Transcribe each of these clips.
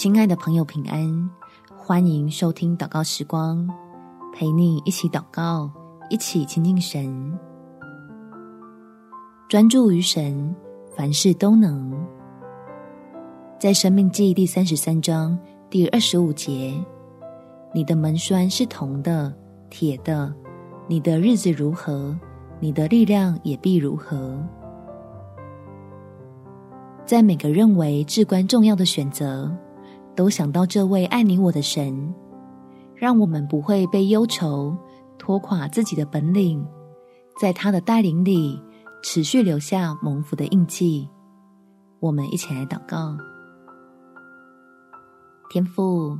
亲爱的朋友，平安！欢迎收听祷告时光，陪你一起祷告，一起亲近神，专注于神，凡事都能。在生命记第三十三章第二十五节，你的门栓是铜的、铁的，你的日子如何，你的力量也必如何。在每个认为至关重要的选择，都想到这位爱你我的神，让我们不会被忧愁拖垮自己的本领，在他的带领里持续留下蒙福的印记。我们一起来祷告：天父，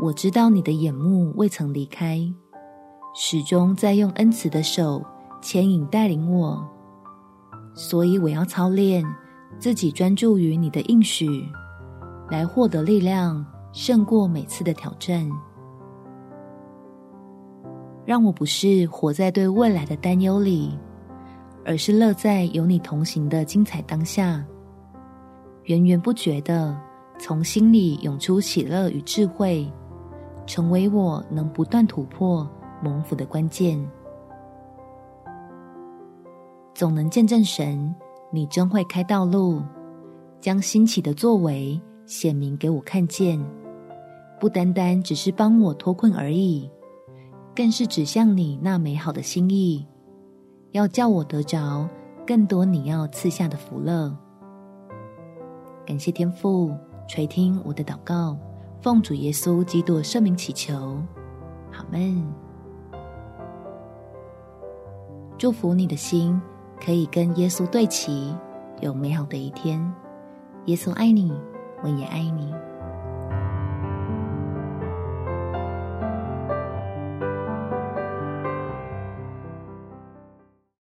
我知道你的眼目未曾离开，始终在用恩慈的手牵引带领我，所以我要操练。自己专注于你的应许，来获得力量，胜过每次的挑战。让我不是活在对未来的担忧里，而是乐在有你同行的精彩当下，源源不绝的从心里涌出喜乐与智慧，成为我能不断突破蒙福的关键。总能见证神。你真会开道路，将新奇的作为显明给我看见，不单单只是帮我脱困而已，更是指向你那美好的心意，要叫我得着更多你要赐下的福乐。感谢天父垂听我的祷告，奉主耶稣基督圣名祈求，阿们。祝福你的心。可以跟耶稣对齐，有美好的一天。耶稣爱你，我也爱你。